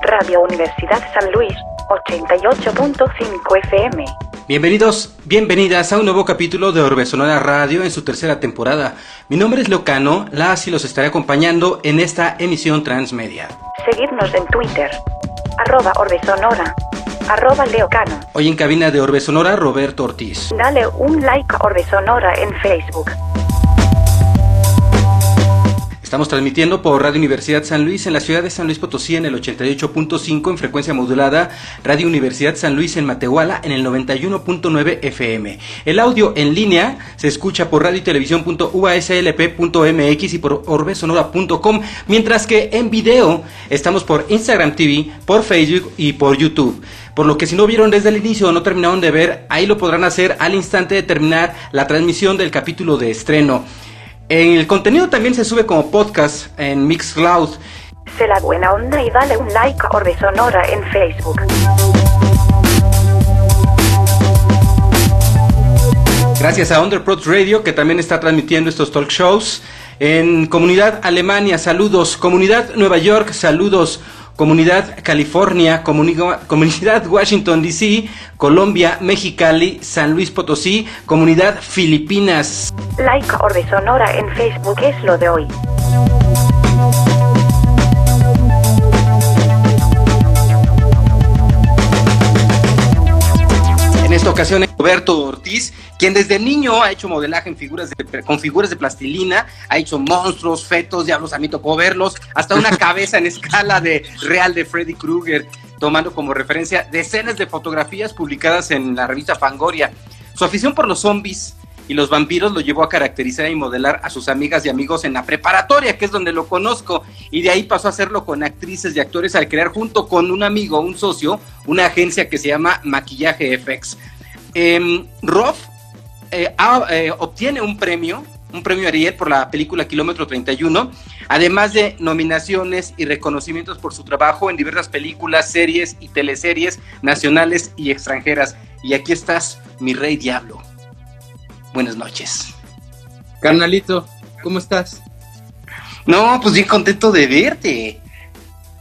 Radio Universidad San Luis, 88.5 FM. Bienvenidos, bienvenidas a un nuevo capítulo de Orbe Sonora Radio en su tercera temporada. Mi nombre es Leocano, las y los estaré acompañando en esta emisión transmedia. Seguidnos en Twitter, arroba Orbesonora, arroba Leocano. Hoy en cabina de Orbe Sonora, Roberto Ortiz. Dale un like a Orbesonora en Facebook. Estamos transmitiendo por Radio Universidad San Luis en la ciudad de San Luis Potosí en el 88.5 en frecuencia modulada, Radio Universidad San Luis en Matehuala en el 91.9 FM. El audio en línea se escucha por radio y televisión.uaslp.mx y por orbesonora.com, mientras que en video estamos por Instagram TV, por Facebook y por YouTube. Por lo que si no vieron desde el inicio o no terminaron de ver, ahí lo podrán hacer al instante de terminar la transmisión del capítulo de estreno. El contenido también se sube como podcast en Mixcloud. Sé la buena onda y dale un like a Orbe Sonora en Facebook. Gracias a Underprod Radio que también está transmitiendo estos talk shows. En Comunidad Alemania, saludos. Comunidad Nueva York, saludos. Comunidad California, Comunidad Washington DC, Colombia, Mexicali, San Luis Potosí, Comunidad Filipinas. Like Orbe Sonora en Facebook es lo de hoy. En esta ocasión es Roberto Ortiz, quien desde niño ha hecho modelaje en figuras de, con figuras de plastilina, ha hecho monstruos, fetos, diablos, a mí tocó verlos, hasta una cabeza en escala de real de Freddy Krueger, tomando como referencia decenas de fotografías publicadas en la revista Fangoria. Su afición por los zombies y los vampiros lo llevó a caracterizar y modelar a sus amigas y amigos en la preparatoria, que es donde lo conozco, y de ahí pasó a hacerlo con actrices y actores al crear junto con un amigo, un socio, una agencia que se llama Maquillaje FX. Eh, Roth eh, eh, obtiene un premio, un premio Ariel por la película Kilómetro 31, además de nominaciones y reconocimientos por su trabajo en diversas películas, series y teleseries nacionales y extranjeras. Y aquí estás, mi rey diablo. Buenas noches. Carnalito, ¿cómo estás? No, pues bien contento de verte.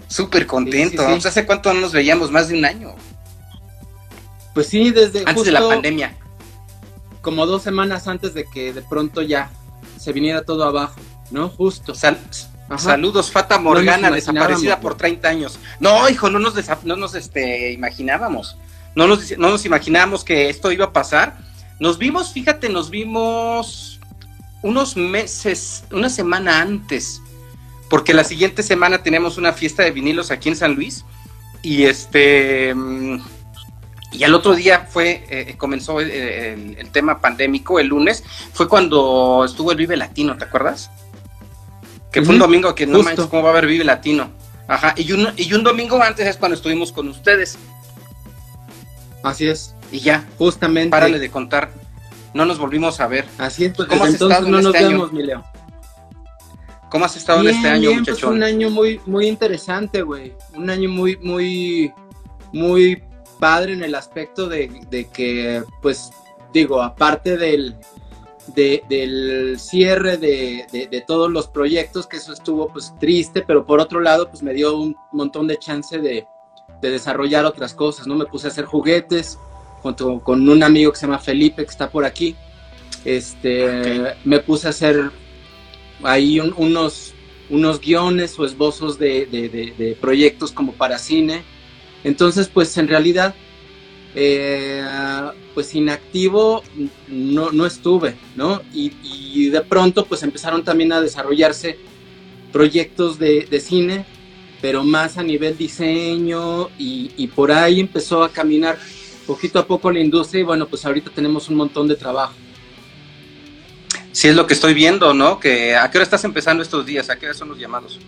Súper contento. Sí, sí, sí. ¿Hace cuánto no nos veíamos? Más de un año. Pues sí, desde Antes justo de la pandemia. Como dos semanas antes de que de pronto ya se viniera todo abajo, ¿no? Justo. Sal- Ajá. Saludos, Fata Morgana, nos desaparecida por 30 años. No, hijo, no nos, no nos este, imaginábamos. No nos, no nos imaginábamos que esto iba a pasar. Nos vimos, fíjate, nos vimos unos meses, una semana antes, porque la siguiente semana tenemos una fiesta de vinilos aquí en San Luis. Y este. Y al otro día fue, eh, comenzó el, el- el tema pandémico, el lunes, fue cuando estuvo el Vive Latino, ¿te acuerdas? Que fue un domingo que no justo. manches, ¿cómo va a haber Vive Latino? Ajá, y un, y un domingo antes es cuando estuvimos con ustedes. Así es, Y ya, justamente. párale de contar. No nos volvimos a ver. Así es, pues ¿Cómo has entonces estado no en nos este año? vemos, mi Leo. ¿Cómo has estado en este año, bien, pues un año muy, muy interesante, güey. Un año muy, muy, muy padre en el aspecto de, de que, pues, digo, aparte del, de- del cierre de, de- de todos los proyectos, que eso estuvo, pues, triste, pero por otro lado, pues, me dio un montón de chance de, de desarrollar otras cosas, ¿no? Me puse a hacer juguetes junto con un amigo que se llama Felipe, que está por aquí. Este, me puse a hacer ahí un- unos, unos guiones o esbozos de proyectos como para cine. Entonces, pues en realidad, eh, pues inactivo no, no estuve, ¿no? Y, y de pronto, pues empezaron también a desarrollarse proyectos de, de cine, pero más a nivel diseño y, y por ahí empezó a caminar poquito a poco la industria y bueno, pues ahorita tenemos un montón de trabajo. Sí, es lo que estoy viendo, ¿no? Que ¿A qué hora estás empezando estos días? ¿A qué hora son los llamados?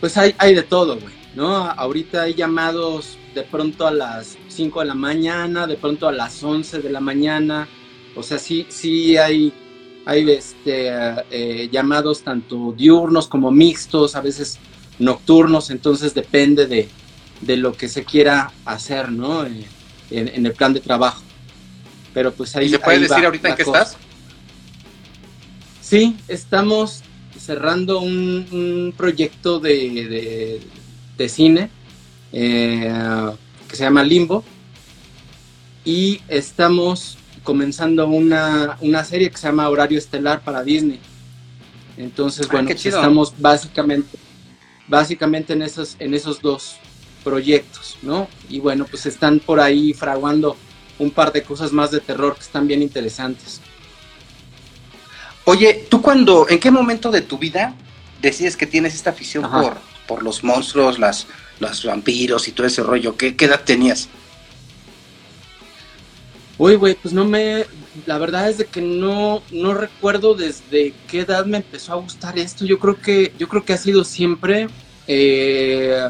Pues hay, hay de todo, güey, ¿no? Ahorita hay llamados de pronto a las 5 de la mañana, de pronto a las 11 de la mañana. O sea, sí, sí hay, hay este, eh, llamados tanto diurnos como mixtos, a veces nocturnos, entonces depende de, de lo que se quiera hacer, ¿no? Eh, en, en el plan de trabajo. Pero pues ahí ¿Y se puede ahí decir va ahorita en qué cosa. estás? Sí, estamos, cerrando un, proyecto de, de, cine eh, que se llama Limbo y estamos comenzando una, una, serie que se llama Horario Estelar para Disney. Entonces, ah, bueno, pues estamos básicamente, básicamente en esos, en esos dos proyectos, ¿no? Y bueno, pues están por ahí fraguando un par de cosas más de terror que están bien interesantes. Oye, ¿tú cuando, en qué momento de tu vida decides que tienes esta afición por, por los monstruos, las, los vampiros y todo ese rollo? ¿Qué, edad tenías? Uy, güey, pues no me. La verdad es de que no, no recuerdo desde qué edad me empezó a gustar esto. Yo creo que, yo creo que ha sido siempre. Eh,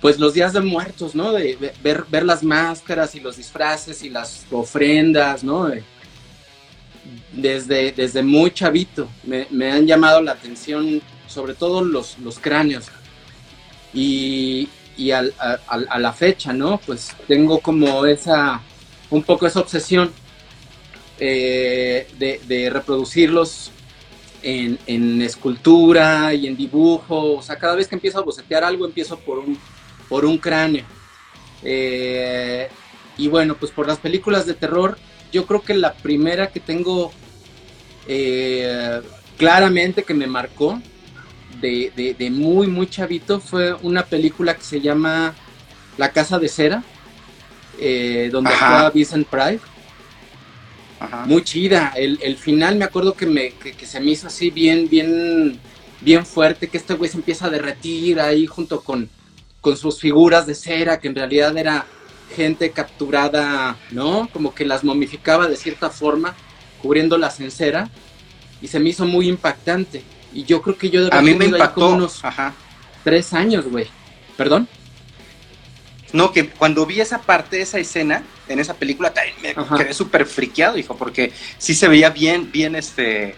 pues los días de muertos, ¿no? De ver, ver las máscaras y los disfraces y las ofrendas, ¿no? Desde, desde muy chavito me, han llamado la atención, sobre todo los, los cráneos. Y, y a, la fecha, ¿no? Pues tengo como esa, un poco esa obsesión eh, de, reproducirlos en, escultura y en dibujo. O sea, cada vez que empiezo a bocetear algo, empiezo por un, por un cráneo. Eh, y bueno, pues por las películas de terror, yo creo que la primera que tengo eh, claramente que me marcó de, muy, muy chavito fue una película que se llama La Casa de Cera, eh, donde estaba Vincent Price. Muy chida. El, final me acuerdo que, me, que, se me hizo así bien, bien, bien fuerte, que este güey se empieza a derretir ahí junto con, con sus figuras de cera, que en realidad era gente capturada, ¿no? Como que las momificaba de cierta forma, cubriéndolas en cera, y se me hizo muy impactante. Y yo creo que yo A mí me impactó unos tres años, güey. ¿Perdón? No, que cuando vi esa parte, esa escena, en esa película, me quedé súper friqueado, hijo, porque sí se veía bien, bien, este,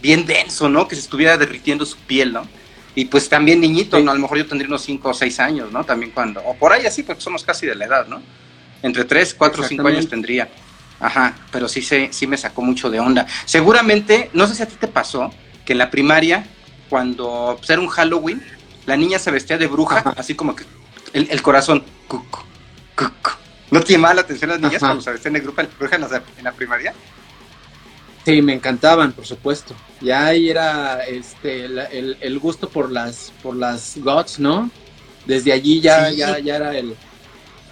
bien denso, ¿no? Que se estuviera derritiendo su piel, ¿no? Y pues también niñito, ¿no? A lo mejor yo tendría unos 5 o 6 años, ¿no? También cuando, o por ahí así, porque somos casi de la edad, ¿no? Entre 3, 4 o 5 años tendría. Ajá, pero sí, se, sí me sacó mucho de onda. Seguramente, no sé si a ti te pasó, que en la primaria, cuando pues, era un Halloween, la niña se vestía de bruja, así como que el, corazón. ¿No te llamaba la atención las niñas cuando se vestían de bruja, bruja en la primaria? Sí, me encantaban, por supuesto. Ya ahí era este, el, gusto por las, por las gods, ¿no? Desde allí ya, ya, ya era el,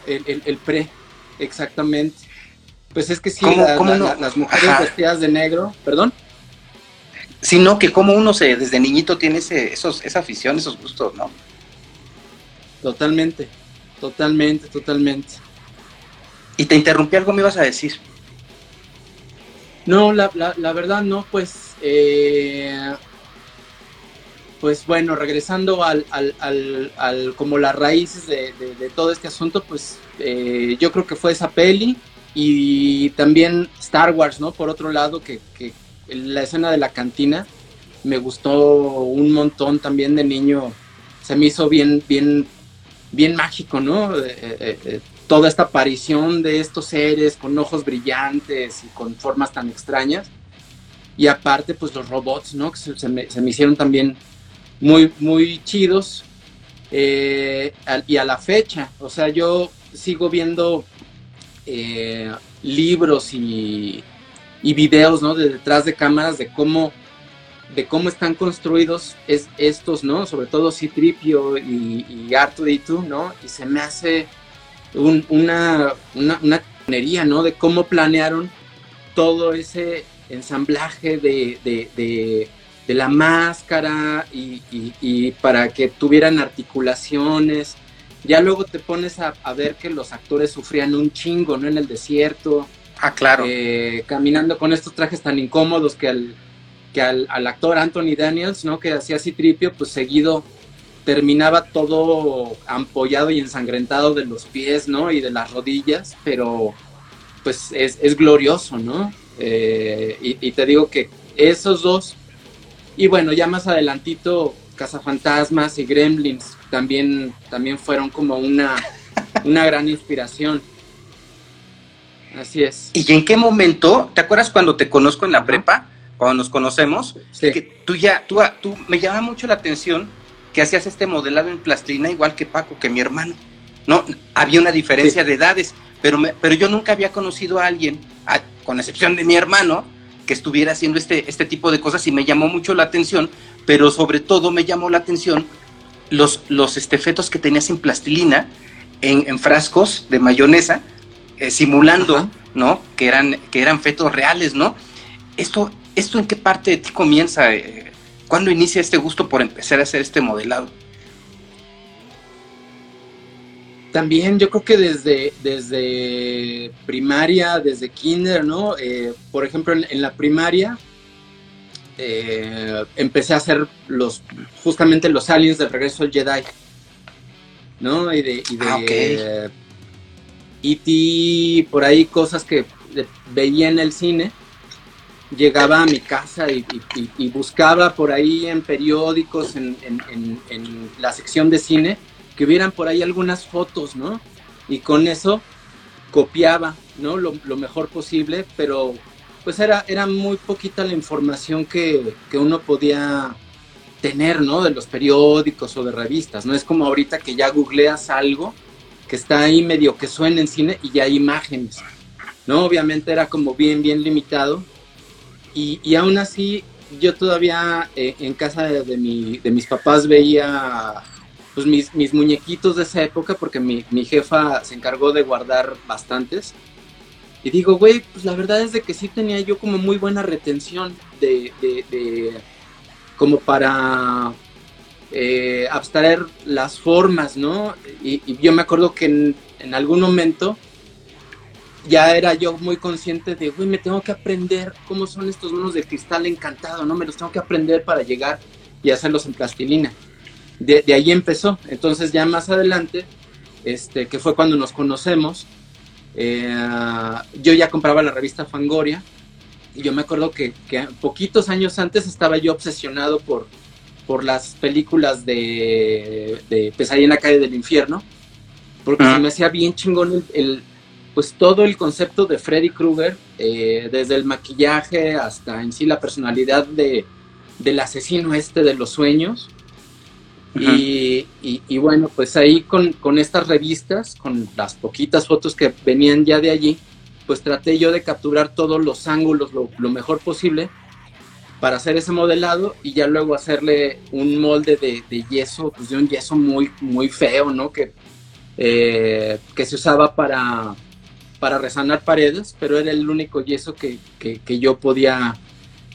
el, pre, exactamente. Pues es que sí, las mujeres vestidas de negro, perdón. Sino que como uno se, desde niñito tiene ese, esos, esa afición, esos gustos, ¿no? Totalmente, totalmente, totalmente. Y te interrumpí algo, me ibas a decir. No, la, la, verdad no, pues, eh, pues bueno, regresando al, al, al, como las raíces de, todo este asunto, pues eh, yo creo que fue esa peli y también Star Wars, ¿no? Por otro lado, que, que la escena de la cantina me gustó un montón también de niño, se me hizo bien, bien, bien mágico, ¿no? Eh, toda esta aparición de estos seres con ojos brillantes y con formas tan extrañas. Y aparte, pues los robots, ¿no? Que se, me, hicieron también muy, muy chidos. Eh, y a la fecha, o sea, yo sigo viendo eh, libros y, y, videos, ¿no? De detrás de cámaras de cómo, de cómo están construidos es, estos, ¿no? Sobre todo Citripio y, y Arturito, ¿no? Y se me hace una, una, una ¿no? De cómo planearon todo ese ensamblaje de, de, la máscara y, para que tuvieran articulaciones. Ya luego te pones a, ver que los actores sufrían un chingo, ¿no? En el desierto. Ah, claro. Eh, caminando con estos trajes tan incómodos que al, que al, actor Anthony Daniels, ¿no? Que hacía así tripio, pues seguido terminaba todo ampollado y ensangrentado de los pies, ¿no? Y de las rodillas, pero pues es, glorioso, ¿no? Eh, y, te digo que esos dos, y bueno, ya más adelantito, Cazafantasmas y Gremlins también, también fueron como una, una gran inspiración. Así es. ¿Y en qué momento, te acuerdas cuando te conozco en la prepa? cuando nos conocemos, que tú ya, tú, tú, me llama mucho la atención que hacías este modelado en plastilina igual que Paco, que mi hermano. No, había una diferencia de edades, pero, pero yo nunca había conocido a alguien, con excepción de mi hermano, que estuviera haciendo este, este tipo de cosas y me llamó mucho la atención, pero sobre todo me llamó la atención los, los este, fetos que tenías en plastilina, en, frascos de mayonesa, eh, simulando, ¿no? Que eran, que eran fetos reales, ¿no? Esto, ¿Esto en qué parte de ti comienza? Eh, ¿Cuándo inicia este gusto por empezar a hacer este modelado? También yo creo que desde, desde primaria, desde kinder, ¿no? Eh, por ejemplo, en, la primaria eh, empecé a hacer los, justamente los aliens del regreso al Jedi, ¿no? Y de, y de E.T., por ahí cosas que veía en el cine llegaba a mi casa y, buscaba por ahí en periódicos, en, la sección de cine, que hubieran por ahí algunas fotos, ¿no? Y con eso copiaba, ¿no? Lo, mejor posible, pero pues era, era muy poquita la información que, que, uno podía tener, ¿no? De los periódicos o de revistas, ¿no? Es como ahorita que ya googleas algo que está ahí medio que suena en cine y ya hay imágenes, ¿no? Obviamente era como bien, bien limitado y, aún así, yo todavía eh, en casa de, mi, de, mis papás veía pues, mis, mis, muñequitos de esa época, porque mi, mi, jefa se encargó de guardar bastantes. Y digo, güey, pues la verdad es de que sí tenía yo como muy buena retención de, de, como para eh, abstraer las formas, ¿no? Y, yo me acuerdo que en, algún momento ya era yo muy consciente de, güey, me tengo que aprender cómo son estos monos de cristal encantado, ¿no? Me los tengo que aprender para llegar y hacerlos en plastilina. De, ahí empezó. Entonces ya más adelante, este, que fue cuando nos conocemos, eh, yo ya compraba la revista Fangoria y yo me acuerdo que, poquitos años antes estaba yo obsesionado por, por las películas de, de Pesadilla en la calle del infierno, porque se me hacía bien chingón el pues todo el concepto de Freddy Krueger, eh, desde el maquillaje hasta en sí la personalidad de, del asesino este de los sueños. y, bueno, pues ahí con, estas revistas, con las poquitas fotos que venían ya de allí, pues traté yo de capturar todos los ángulos lo, mejor posible para hacer ese modelado y ya luego hacerle un molde de, yeso, pues de un yeso muy, muy feo, ¿no? Que, eh, que se usaba para, para resanar paredes, pero era el único yeso que, que, yo podía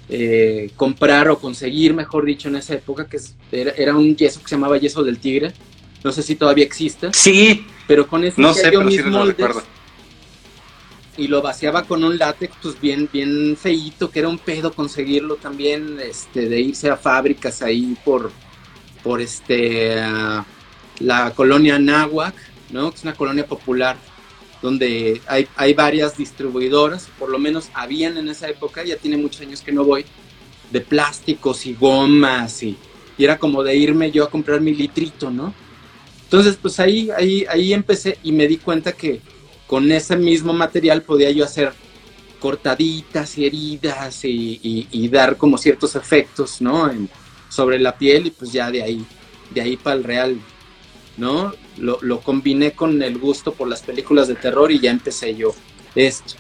eh, comprar o conseguir, mejor dicho, en esa época, que era, un yeso que se llamaba yeso del tigre. No sé si todavía existe. Sí. Pero con ese no sé, mis y lo vaciaba con un látex pues bien bien feíto que era un pedo conseguirlo también este de irse a fábricas ahí por por este la colonia Nahuac no que es una colonia popular donde hay, hay varias distribuidoras, por lo menos habían en esa época, ya tiene muchos años que no voy, de plásticos y gomas y, era como de irme yo a comprar mi litrito, ¿no? Entonces, pues ahí, ahí, ahí empecé y me di cuenta que con ese mismo material podía yo hacer cortaditas y heridas y, dar como ciertos efectos, ¿no? sobre la piel y pues ya de ahí, de ahí para el real ¿no? Lo, lo, combiné con el gusto por las películas de terror y ya empecé yo esto.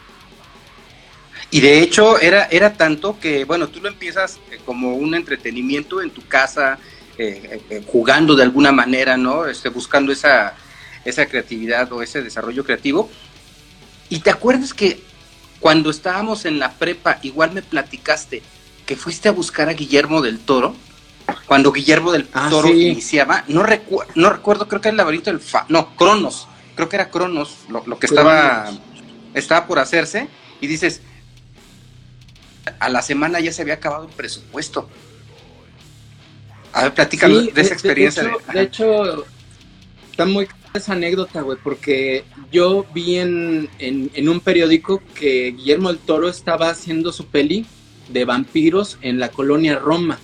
Y de hecho era, era tanto que, bueno, tú lo empiezas eh, como un entretenimiento en tu casa, eh, eh, jugando de alguna manera, ¿no? Este, buscando esa, esa creatividad o ese desarrollo creativo. Y te acuerdas que cuando estábamos en la prepa, igual me platicaste que fuiste a buscar a Guillermo del Toro cuando Guillermo del ah, Toro iniciaba, no, no recuerdo, creo que era el laberinto del Fa, no, Cronos, creo que era Cronos lo, que estaba, estaba por hacerse, y dices, a la semana ya se había acabado el presupuesto. A ver, platícame de esa experiencia. De, hecho, está muy esa anécdota, güey, porque yo vi en, en, un periódico que Guillermo del Toro estaba haciendo su peli de vampiros en la colonia Roma.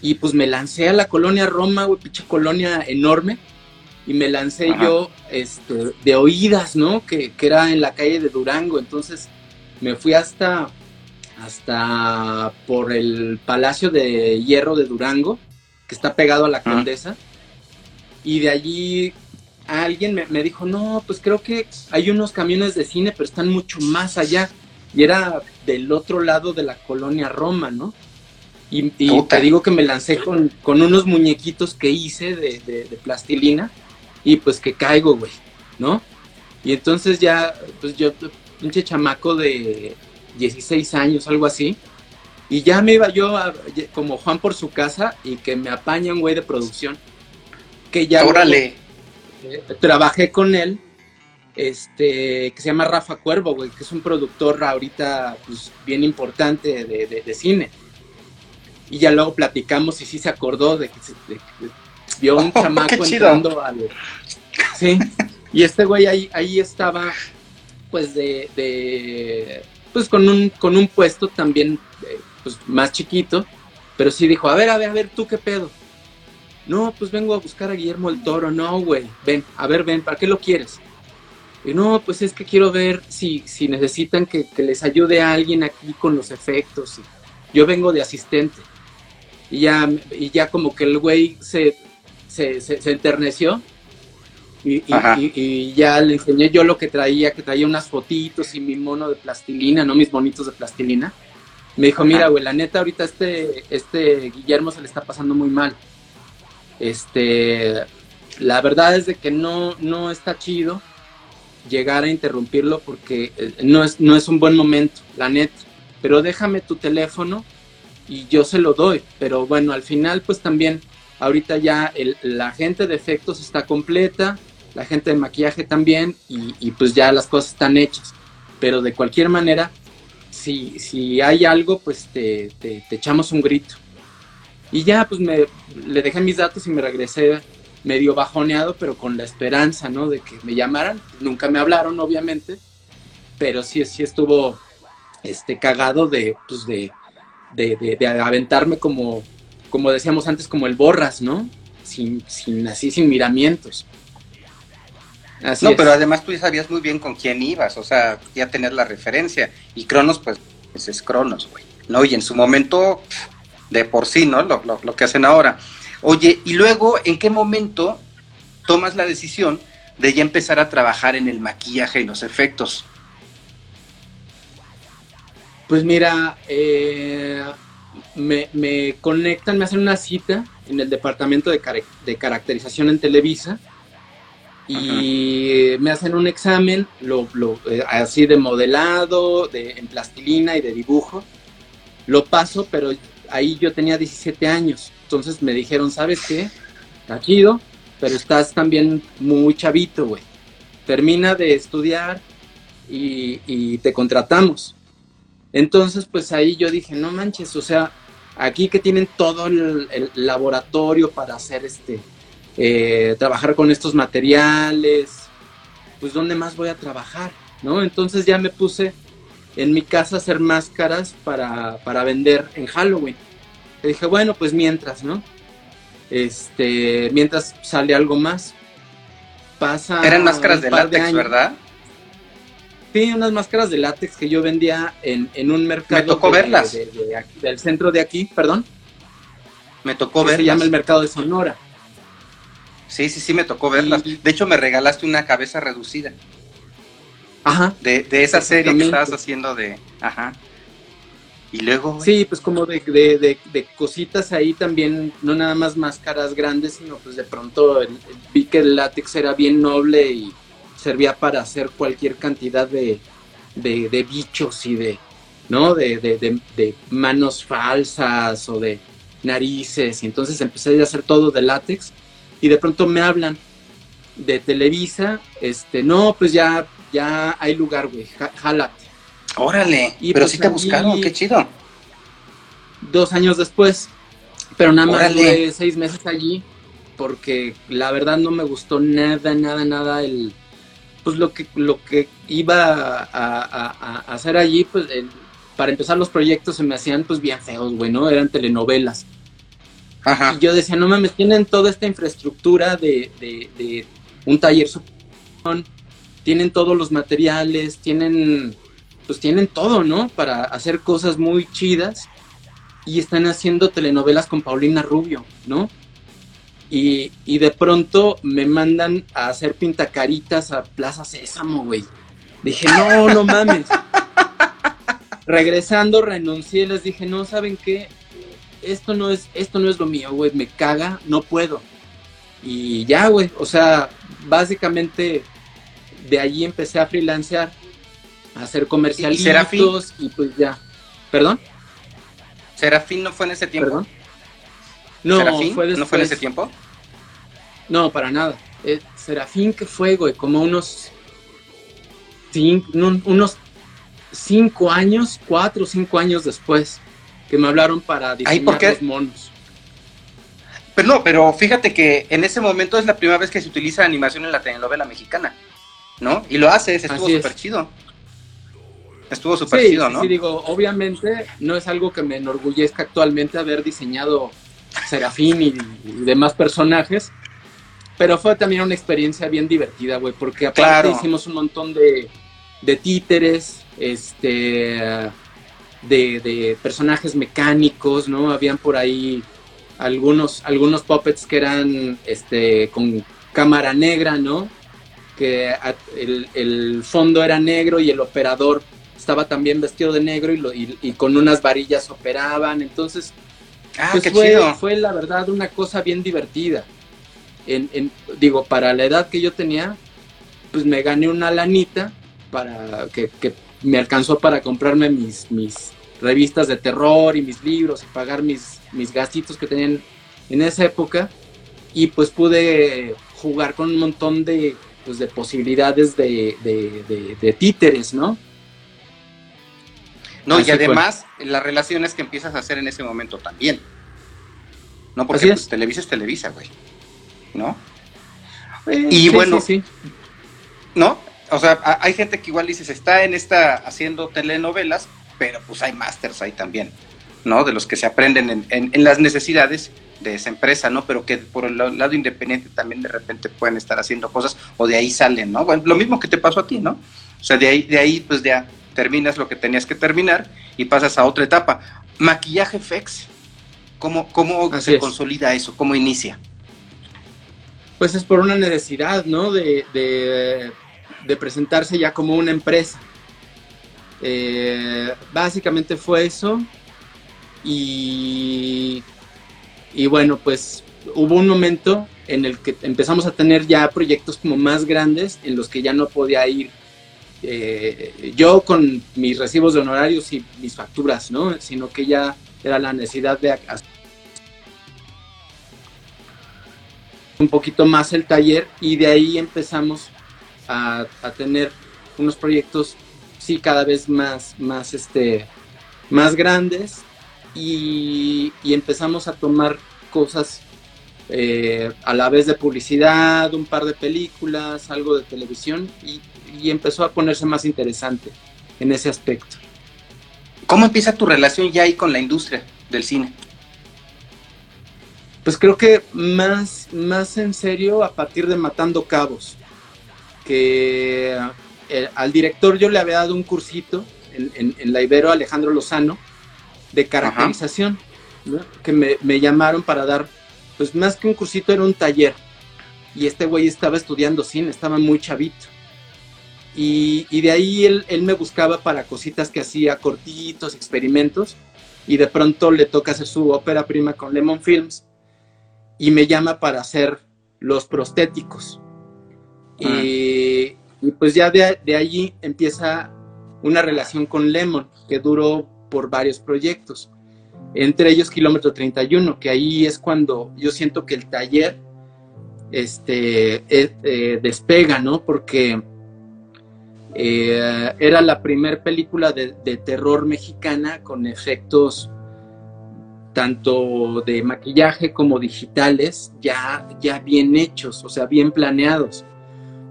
Y pues me lancé a la colonia Roma, güey, pinche colonia enorme. Y me lancé yo este, de oídas, ¿no? Que, era en la calle de Durango. Entonces me fui hasta, hasta por el Palacio de Hierro de Durango, que está pegado a la Condesa. Y de allí alguien me, me, dijo, no, pues creo que hay unos camiones de cine, pero están mucho más allá. Y era del otro lado de la colonia Roma, ¿no? Y, te digo que me lancé con, con unos muñequitos que hice de, de, plastilina y pues que caigo, güey, ¿no? Y entonces ya, pues yo, pinche chamaco de 16 años, algo así, y ya me iba yo como Juan por su casa y que me apaña un güey de producción. Que ya. Órale. Trabajé con él, este, que se llama Rafa Cuervo, güey, que es un productor ahorita pues, bien importante de, cine. Y ya luego platicamos y sí se acordó de que, vio un oh, chamaco entrando al. Sí. Y este güey ahí, ahí estaba, pues, de, pues con un, con un puesto también eh, pues, más chiquito, pero sí dijo, a ver, a ver, a ver, ¿tú qué pedo? No, pues vengo a buscar a Guillermo el Toro, no, güey, ven, a ver, ven, ¿para qué lo quieres? Y no, pues es que quiero ver si, si necesitan que, les ayude a alguien aquí con los efectos. Yo vengo de asistente. Y ya, y ya como que el güey se, se, se, enterneció. Y, y, ya le enseñé yo lo que traía, que traía unas fotitos y mi mono de plastilina, no mis monitos de plastilina. Me dijo, mira, güey, la neta, ahorita este, este Guillermo se le está pasando muy mal. Este, la verdad es de que no, no está chido llegar a interrumpirlo porque eh, no es, no es un buen momento, la neta. Pero déjame tu teléfono y yo se lo doy. Pero bueno, al final, pues también, ahorita ya la gente de efectos está completa, la gente de maquillaje también, y, y pues ya las cosas están hechas. Pero de cualquier manera, si, si hay algo, pues te, te, echamos un grito. Y ya, pues me, le dejé mis datos y me regresé medio bajoneado, pero con la esperanza, ¿no? De que me llamaran. Nunca me hablaron, obviamente, pero sí, sí estuvo este, cagado de, pues de, de, de, aventarme como, como decíamos antes, como el borras, ¿no? Sin, sin así, sin miramientos no, pero además tú ya sabías muy bien con quién ibas, o sea, ya tener la referencia. Y Cronos, pues, pues, es Cronos, güey. ¿No? Y en su momento, de por sí, ¿no? Lo, lo, que hacen ahora. Oye, y luego, ¿en qué momento tomas la decisión de ya empezar a trabajar en el maquillaje y los efectos? Pues mira, eh, me, me, conectan, me hacen una cita en el departamento de, de caracterización en Televisa y me hacen un examen lo, eh, así de modelado, de, en plastilina y de dibujo. Lo paso, pero ahí yo tenía 17 años. Entonces me dijeron, ¿sabes qué? Está chido, pero estás también muy chavito, güey. Termina de estudiar y, te contratamos. Entonces, pues ahí yo dije, no manches, o sea, aquí que tienen todo el laboratorio para hacer este, eh, trabajar con estos materiales, pues ¿dónde más voy a trabajar? ¿No? Entonces ya me puse en mi casa hacer máscaras para, para vender en Halloween. Y dije, bueno, pues mientras, ¿no? Este, mientras sale algo más. Pasa. Eran máscaras de látex, ¿verdad? Sí, unas máscaras de látex que yo vendía en, un mercado. Me tocó verlas. del centro de aquí, perdón. Me tocó verlas. Se llama el mercado de Sonora. Sí, sí, sí, me tocó verlas. De hecho, me regalaste una cabeza reducida. Ajá. De, de esa serie que estabas haciendo de. Ajá. Y luego. Sí, pues como de, de, de, cositas ahí también, no nada más máscaras grandes, sino pues de pronto vi que el látex era bien noble y servía para hacer cualquier cantidad de, de, bichos y de, ¿no? De, de, manos falsas o de narices. Y entonces empecé a hacer todo de látex y de pronto me hablan de Televisa, este, no, pues ya, ya hay lugar, güey, jálate. Órale, y pero pues sí te buscaron, qué chido. Dos años después, pero nada más de seis meses allí, porque la verdad no me gustó nada, nada, nada el, pues lo que, lo que iba a, hacer allí, pues para empezar los proyectos se me hacían pues bien feos, güey, ¿no? Eran telenovelas. Y yo decía, no mames, tienen toda esta infraestructura de, de, un taller tienen todos los materiales, tienen pues tienen todo, ¿no? Para hacer cosas muy chidas y están haciendo telenovelas con Paulina Rubio, ¿no? Y, y de pronto me mandan a hacer pintacaritas a Plaza Sésamo, güey. Dije, no, no mames. Regresando, renuncié, les dije, no, ¿saben qué? Esto no es, esto no es lo mío, güey, me caga, no puedo. Y ya, güey, o sea, básicamente de allí empecé a freelancear, a hacer comercialitos y, pues ya. ¿Perdón? ¿Serafín no fue en ese tiempo? ¿Perdón? No, fue ¿No fue en ese tiempo? No, para nada. Eh, Serafín que fue, güey, como unos cinco, unos cinco años, cuatro o cinco años después, que me hablaron para diseñar los monos. Pero no, pero fíjate que en ese momento es la primera vez que se utiliza animación en la telenovela mexicana, ¿no? Y lo haces, estuvo súper chido. Estuvo súper chido, ¿no? Sí, digo, obviamente no es algo que me enorgullezca actualmente haber diseñado Serafín y, demás personajes, pero fue también una experiencia bien divertida, güey, porque aparte hicimos un montón de, de títeres, este, de, de, personajes mecánicos, ¿no? Habían por ahí algunos, algunos puppets que eran este, con cámara negra, ¿no? Que el, fondo era negro y el operador estaba también vestido de negro y, y, con unas varillas operaban. Entonces, ah, pues fue, fue la verdad una cosa bien divertida. En, digo, para la edad que yo tenía, pues me gané una lanita para que, que me alcanzó para comprarme mis, mis revistas de terror y mis libros y pagar mis, mis gastitos que tenían en esa época y pues pude jugar con un montón de, pues, de posibilidades de, de, títeres, ¿no? No, y además las relaciones que empiezas a hacer en ese momento también. No, porque pues, Televisa es Televisa, güey. ¿No? Eh, y bueno, sí, ¿no? O sea, hay gente que igual dices, está en esta haciendo telenovelas, pero pues hay másters ahí también, ¿no? De los que se aprenden en, las necesidades de esa empresa, ¿no? Pero que por el lado independiente también de repente pueden estar haciendo cosas o de ahí salen, ¿no? Bueno, lo mismo que te pasó a ti, ¿no? O sea, de ahí, de ahí pues ya terminas lo que tenías que terminar y pasas a otra etapa. Maquillaje FX, ¿cómo, cómo se consolida eso? ¿Cómo inicia? Pues es por una necesidad, ¿no? De, de presentarse ya como una empresa. Eh, básicamente fue eso. Y, y bueno, pues hubo un momento en el que empezamos a tener ya proyectos como más grandes en los que ya no podía ir eh, yo con mis recibos de honorarios y mis facturas, ¿no? Sino que ya era la necesidad de un poquito más el taller y de ahí empezamos a, a tener unos proyectos sí cada vez más, más, este, más grandes y, empezamos a tomar cosas eh, a la vez de publicidad, un par de películas, algo de televisión y, empezó a ponerse más interesante en ese aspecto. ¿Cómo empieza tu relación ya ahí con la industria del cine? Pues creo que más, más en serio a partir de Matando Cabos, que eh, al director yo le había dado un cursito en, la Ibero Alejandro Lozano de caracterización, que me, llamaron para dar, pues más que un cursito era un taller. Y este güey estaba estudiando cine, estaba muy chavito. Y, de ahí él, me buscaba para cositas que hacía, cortitos, experimentos. Y de pronto le toca hacer su ópera prima con Lemon Films. Y me llama para hacer los prostéticos. Y ah. Y pues ya de, allí empieza una relación con Lemon, que duró por varios proyectos, entre ellos Kilómetro 31, que ahí es cuando yo siento que el taller este, eh, eh, despega, ¿no? Porque eh, era la primera película de, de, terror mexicana con efectos tanto de maquillaje como digitales ya, ya bien hechos, o sea, bien planeados.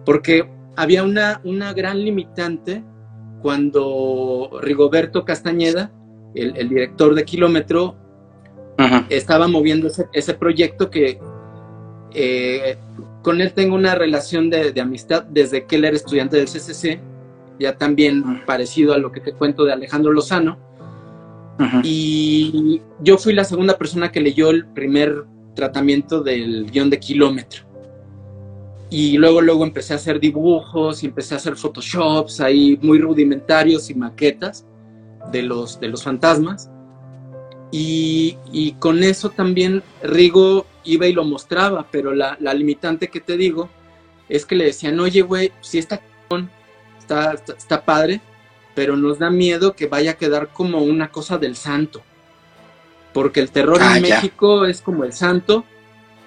Porque había una, una gran limitante cuando Rigoberto Castañeda, el, director de Kilómetro, estaba moviendo ese, proyecto que eh, con él tengo una relación de, amistad desde que él era estudiante del CCC ya también parecido a lo que te cuento de Alejandro Lozano. Y yo fui la segunda persona que leyó el primer tratamiento del guion de kilómetro. Y luego, luego empecé a hacer dibujos y empecé a hacer photoshops ahí muy rudimentarios y maquetas de los, de los fantasmas. Y, y con eso también Rigo iba y lo mostraba, pero la, la limitante que te digo es que le decían, oye, güey, si está, está, está padre, pero nos da miedo que vaya a quedar como una cosa del santo. Porque el terror en ah, México es como el santo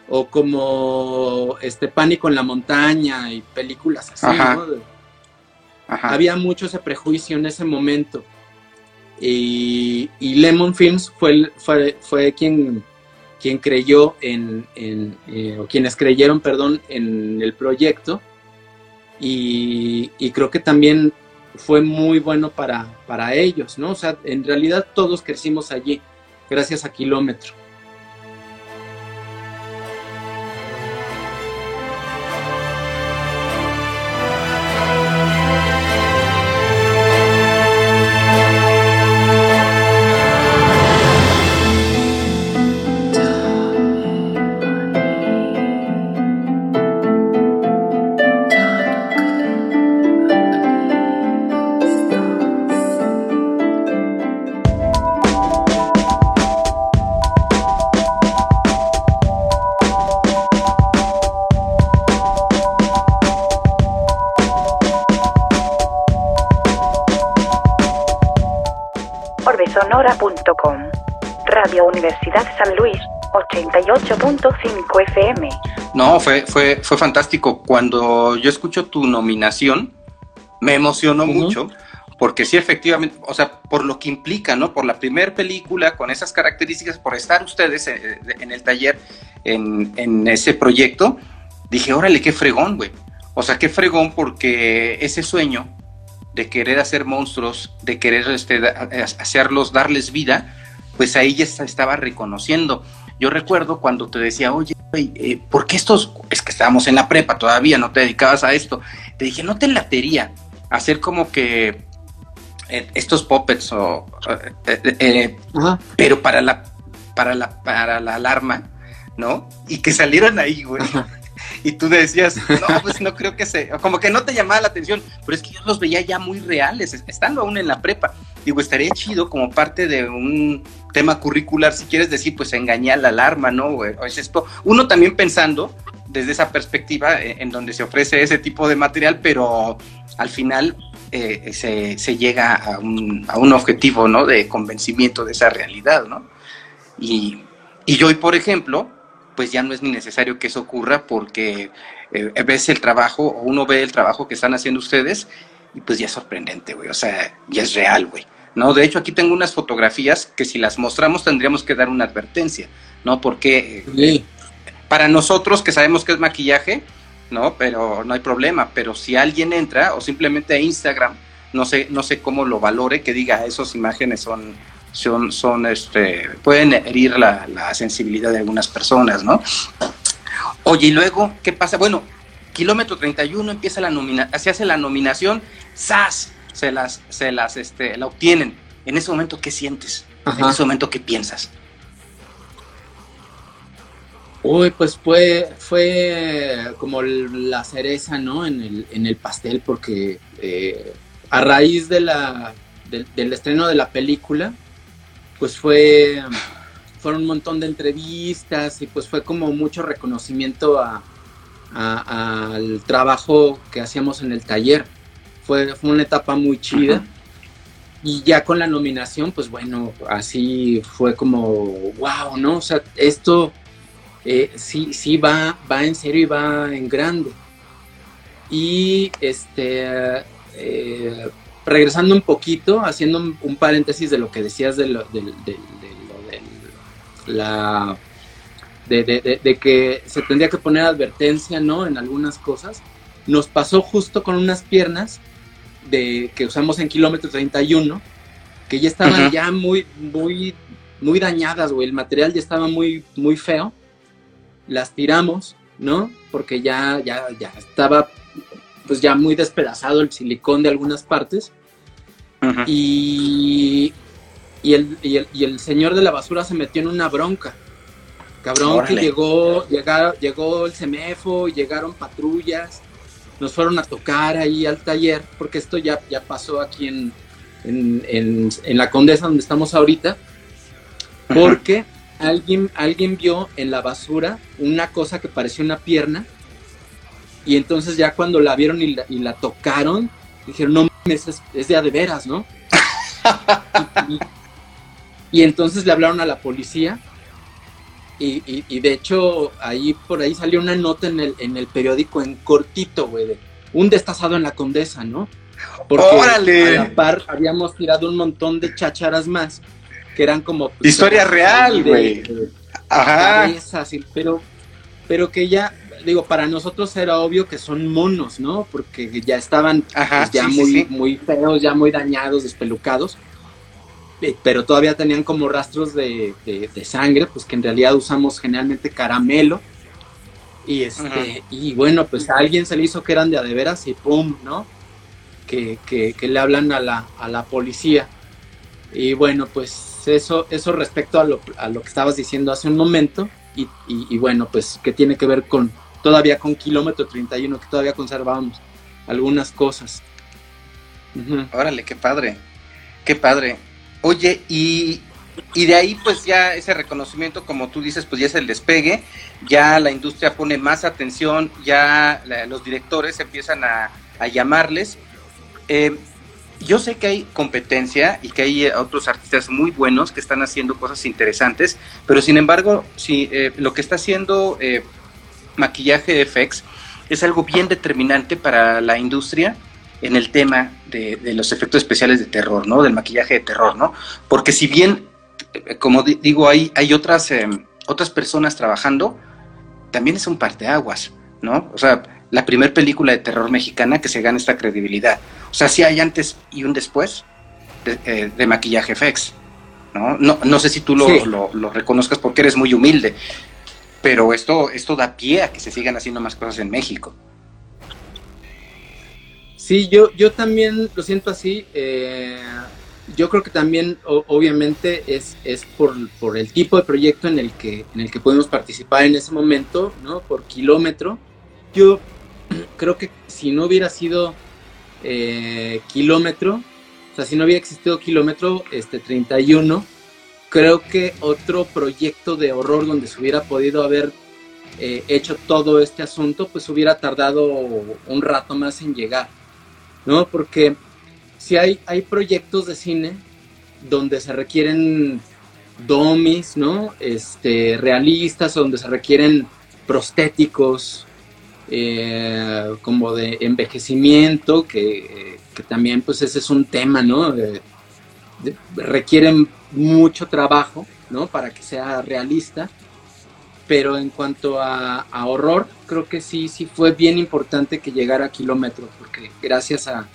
o como este pánico en la montaña y películas así, ¿no? Había mucho ese prejuicio en ese momento. Y, Lemon Films fue, fue, fue quien, quien creyó en, eh, o quienes creyeron, perdón, en el proyecto. Y, y creo que también fue muy bueno para, para ellos, ¿no? O sea, en realidad todos crecimos allí, gracias a Kilómetro. Luis, 88.5 FM. No, fue, fue, fue fantástico. Cuando yo escucho tu nominación, me emocionó mucho, porque sí, efectivamente, o sea, por lo que implica, ¿no? Por la primera película, con esas características, por estar ustedes eh, en, el taller, en, en ese proyecto, dije, órale, qué fregón, güey. O sea, qué fregón porque ese sueño de querer hacer monstruos, de querer este, hacerlos, darles vida, pues ahí ya estaba reconociendo. Yo recuerdo cuando te decía, oye, eh, ¿por qué estos? Es que estábamos en la prepa todavía, no te dedicabas a esto. Te dije, no te latería hacer como que eh, estos puppets o eh, pero para la para la para la alarma, ¿no? Y que salieran ahí, güey y tú decías, no, pues no creo que se, como que no te llamaba la atención, pero es que yo los veía ya muy reales, estando aún en la prepa. Digo, estaría chido como parte de un tema curricular, si quieres decir, pues engañar la alarma, ¿no? O es esto. Uno también pensando desde esa perspectiva eh, en donde se ofrece ese tipo de material, pero al final eh, se, se, llega a un, a un, objetivo, ¿no? De convencimiento de esa realidad, ¿no? Y, y hoy, por ejemplo, pues ya no es ni necesario que eso ocurra porque eh, ves el trabajo, o uno ve el trabajo que están haciendo ustedes y pues ya es sorprendente, güey, o sea, ya es real, güey. ¿No? De hecho, aquí tengo unas fotografías que si las mostramos tendríamos que dar una advertencia, ¿no? Porque eh, para nosotros que sabemos que es maquillaje, ¿no? Pero no hay problema, pero si alguien entra o simplemente a Instagram, no sé, no sé cómo lo valore, que diga, esas imágenes son son, son este, pueden herir la, sensibilidad de algunas personas, ¿no? Oye, y luego, ¿qué pasa? Bueno, kilómetro 31 empieza la nominación, se hace la nominación, ¡zas! Se las, se las, este, la obtienen. En ese momento, ¿qué sientes? En ese momento, ¿qué piensas? Uy, pues fue, fue como la cereza, ¿no? En el, en el pastel, porque eh, a raíz de la, del estreno de la película, pues fue, fueron un montón de entrevistas y pues fue como mucho reconocimiento al trabajo que hacíamos en el taller. Fue, fue una etapa muy chida. Y ya con la nominación, pues bueno, así fue como, wow, ¿no? O sea, esto eh, sí, sí va, va en serio y va en grande. Y este, eh, regresando un poquito, haciendo un, paréntesis de lo que decías de lo, de, la de, que se tendría que poner advertencia, ¿no? En algunas cosas. Nos pasó justo con unas piernas de que usamos en kilómetro 31, que ya estaban ya muy, muy, muy dañadas, güey. El material ya estaba muy, muy feo. Las tiramos, ¿no? Porque ya, ya, ya estaba pues ya muy despedazado el silicón de algunas partes. y, y, el, y, el, y, el, señor de la basura se metió en una bronca. Cabrón, que llegó, llegó el CEMEFO, llegaron patrullas, nos fueron a tocar ahí al taller, porque esto ya, ya pasó aquí en, en, en, la Condesa donde estamos ahorita, porque alguien, alguien vio en la basura una cosa que parecía una pierna, y entonces ya cuando la vieron y la, tocaron, dijeron, no es, es de a de veras, ¿no? y, entonces le hablaron a la policía y, de hecho, ahí por ahí salió una nota en el, en el periódico en cortito, güey, de un destazado en la condesa, ¿no? Porque a la par habíamos tirado un montón de chacharas más, que eran como... Pues, Historia real, güey. Ajá. pero, pero que ya, digo, para nosotros era obvio que son monos, ¿no? Porque ya estaban pues, ya muy, muy feos, ya muy dañados, despelucados. Eh, pero todavía tenían como rastros de, sangre, pues que en realidad usamos generalmente caramelo. Y este, y bueno, pues a alguien se le hizo que eran de adeveras y pum, ¿no? Que, le hablan a la, a la policía. Y bueno, pues eso, eso respecto a lo, a lo que estabas diciendo hace un momento. Y, y, bueno, pues que tiene que ver con todavía con kilómetro 31, que todavía conservábamos algunas cosas. Órale, qué padre, qué padre. Oye, y, de ahí pues ya ese reconocimiento, como tú dices, pues ya es el despegue, ya la industria pone más atención, ya los directores empiezan a, llamarles. Eh, yo sé que hay competencia y que hay eh, otros artistas muy buenos que están haciendo cosas interesantes, pero sin embargo, si, eh, lo que está haciendo maquillaje FX es algo bien determinante para la industria en el tema de, los efectos especiales de terror, ¿no? Del maquillaje de terror, ¿no? Porque si bien, eh, como digo, hay, hay otras, em, otras personas trabajando, también es un parteaguas, ¿no? O sea, la primera película de terror mexicana que se gana esta credibilidad. O sea, sí hay antes y un después de, eh, maquillaje FX, ¿no? ¿no? No sé si tú lo, lo, lo, reconozcas porque eres muy humilde, pero esto, esto da pie a que se sigan haciendo más cosas en México. Sí, yo, yo también lo siento así. Eh, yo creo que también, obviamente, es, es por, por, el tipo de proyecto en el, que, en el que podemos participar en ese momento, ¿no? Por kilómetro. Yo creo que si no hubiera sido eh, kilómetro, o sea, si no hubiera existido kilómetro este 31, creo que otro proyecto de horror donde se hubiera podido haber eh, hecho todo este asunto, pues hubiera tardado un rato más en llegar. ¿No? Porque si hay, hay proyectos de cine donde se requieren domis, ¿no? Este, realistas, donde se requieren prostéticos, eh, como de envejecimiento, que, también pues ese es un tema, ¿no? requieren mucho trabajo, ¿no? Para que sea realista. Pero en cuanto a, horror, creo que sí, sí fue bien importante que llegara a kilómetros, porque gracias a,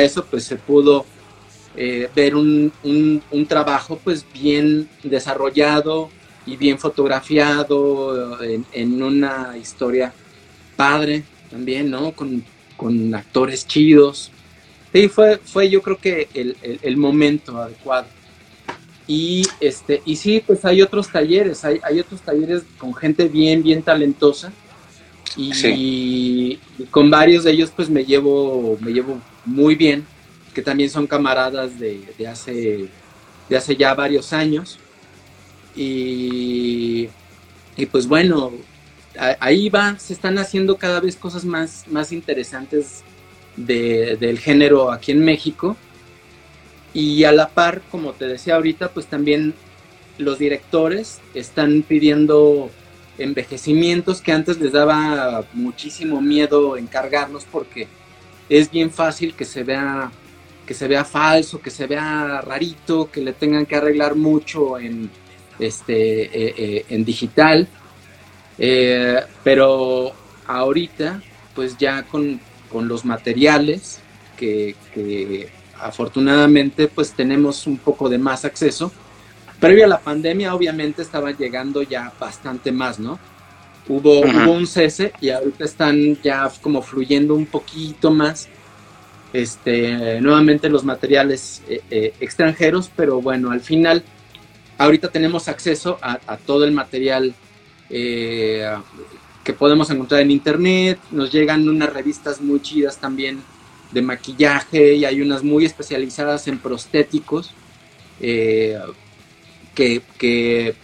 eso pues se pudo eh, ver un, trabajo pues bien desarrollado y bien fotografiado en, una historia padre también, ¿no? Con, actores chidos. Sí, fue, fue yo creo que el momento adecuado. Y, este, y sí, pues hay otros talleres, hay, hay otros talleres con gente bien, bien talentosa. Y, con varios de ellos pues me llevo, me llevo muy bien, que también son camaradas de, de hace, de hace ya varios años. Y, y pues bueno, ahí va, se están haciendo cada vez cosas más, más interesantes de, del género aquí en México. Y a la par, como te decía ahorita, pues también los directores están pidiendo envejecimientos que antes les daba muchísimo miedo encargarlos porque es bien fácil que se vea que se vea falso, que se vea rarito, que le tengan que arreglar mucho en este eh, eh, en digital. Eh, pero ahorita, pues ya con, los materiales que afortunadamente pues tenemos un poco de más acceso. Previo a la pandemia obviamente estaba llegando ya bastante más, ¿no? Hubo, hubo un cese y ahorita están ya como fluyendo un poquito más este, nuevamente los materiales eh, eh, extranjeros, pero bueno, al final ahorita tenemos acceso a, todo el material eh, que podemos encontrar en internet, nos llegan unas revistas muy chidas también de maquillaje y hay unas muy especializadas en prostéticos que, que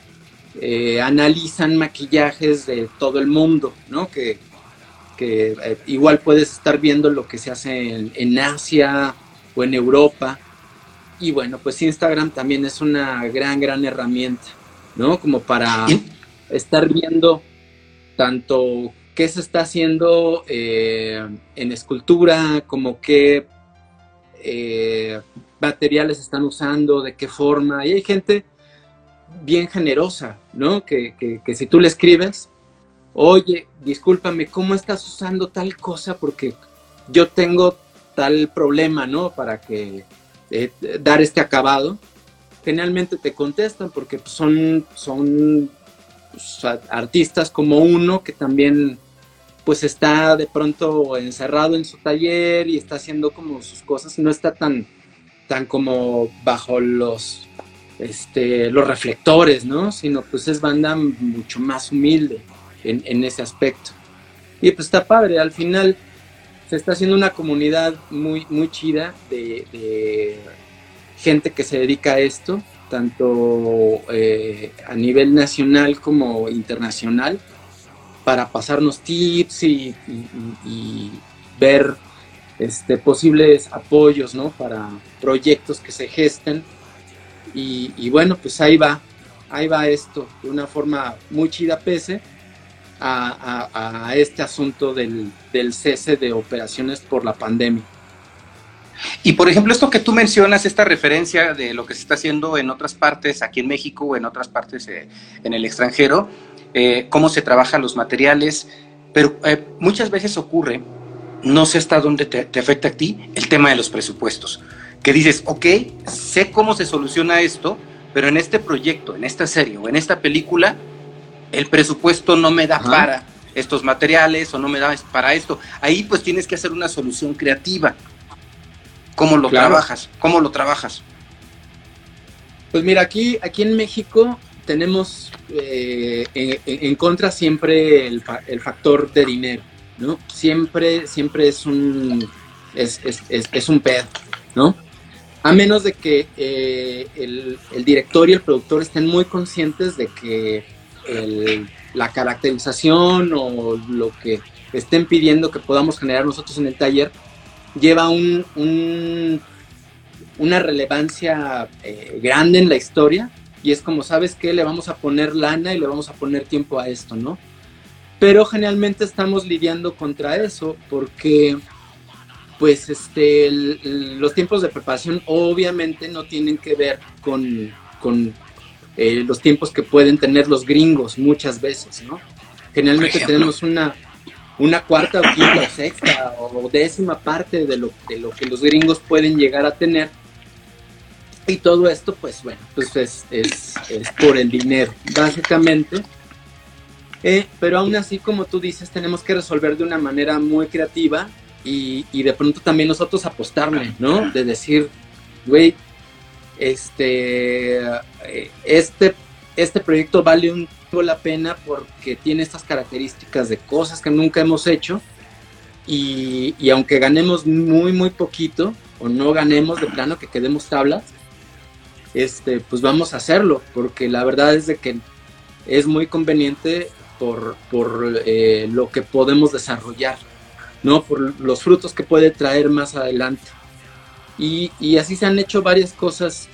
analizan maquillajes de todo el mundo, ¿no? Que, que eh, igual puedes estar viendo lo que se hace en, Asia o en Europa. Y bueno, pues Instagram también es una gran, gran herramienta, ¿no? Como para estar viendo tanto qué se está haciendo eh, en escultura, como qué eh, materiales están usando, de qué forma. Y hay gente bien generosa, ¿no? Que, que si tú le escribes, oye, discúlpame, ¿cómo estás usando tal cosa? Porque yo tengo tal problema, ¿no? Para que eh, dar este acabado. Generalmente te contestan porque pues, son, son pues, artistas como uno que también pues está de pronto encerrado en su taller y está haciendo como sus cosas, no está tan, tan como bajo los, este, los reflectores, ¿no? Sino pues es banda mucho más humilde en, ese aspecto. Y pues está padre, al final se está haciendo una comunidad muy, muy chida de, gente que se dedica a esto, tanto eh, a nivel nacional como internacional, para pasarnos tips y, ver este, posibles apoyos ¿no? para proyectos que se gesten. Y, bueno, pues ahí va, ahí va esto, de una forma muy chida pese a, este asunto del, cese de operaciones por la pandemia. Y por ejemplo, esto que tú mencionas, esta referencia de lo que se está haciendo en otras partes, aquí en México o en otras partes eh, en el extranjero, eh, cómo se trabajan los materiales, pero eh, muchas veces ocurre, no sé hasta dónde te, te, afecta a ti, el tema de los presupuestos, que dices, ok, sé cómo se soluciona esto, pero en este proyecto, en esta serie o en esta película, el presupuesto no me da para estos materiales o no me da para esto. Ahí pues tienes que hacer una solución creativa. ¿Cómo lo trabajas? ¿Cómo lo trabajas? Pues mira, aquí, aquí en México tenemos eh, en, contra siempre el, factor de dinero, ¿no? Siempre, siempre es un, es, un pedo, ¿no? A menos de que eh, el, director y el productor estén muy conscientes de que la caracterización o lo que estén pidiendo que podamos generar nosotros en el taller lleva un, una relevancia eh, grande en la historia y es como, ¿sabes qué? Le vamos a poner lana y le vamos a poner tiempo a esto, ¿no? Pero generalmente estamos lidiando contra eso porque pues este, los tiempos de preparación obviamente no tienen que ver con, con eh, los tiempos que pueden tener los gringos muchas veces, ¿no? Generalmente tenemos una, una cuarta o quinta o sexta o décima parte de lo, de lo que los gringos pueden llegar a tener. Y todo esto, pues bueno, pues es, es, es por el dinero, básicamente. Eh, pero aún así, como tú dices, tenemos que resolver de una manera muy creativa y, y de pronto también nosotros apostarle, ¿no? De decir, güey, este, este, este proyecto vale un la pena porque tiene estas características de cosas que nunca hemos hecho y, y, aunque ganemos muy muy poquito o no ganemos de plano que quedemos tablas este pues vamos a hacerlo porque la verdad es de que es muy conveniente por, por eh, lo que podemos desarrollar no por los frutos que puede traer más adelante y, así se han hecho varias cosas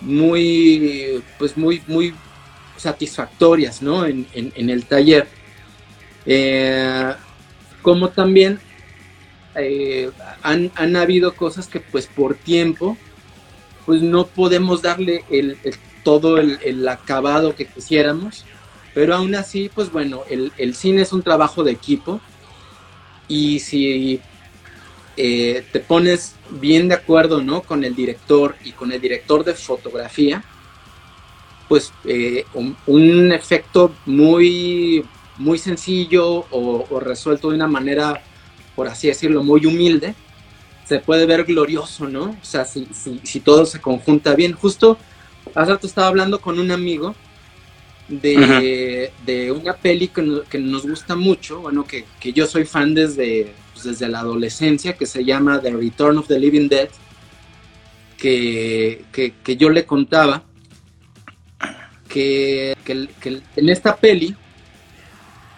muy, pues muy, muy satisfactorias, ¿no? En, el taller. Eh, como también eh, han, habido cosas que pues por tiempo pues no podemos darle todo el, acabado que quisiéramos, pero aún así pues bueno, el, el, cine es un trabajo de equipo y si eh, te pones bien de acuerdo ¿no? con el director y con el director de fotografía, pues eh, un, efecto muy muy sencillo o, resuelto de una manera, por así decirlo, muy humilde, se puede ver glorioso, ¿no? O sea, si, si, todo se conjunta bien. Justo hace rato estaba hablando con un amigo de, una peli que, nos gusta mucho, bueno, que, yo soy fan desde, pues, desde la adolescencia, que se llama The Return of the Living Dead, que, que yo le contaba que, en esta peli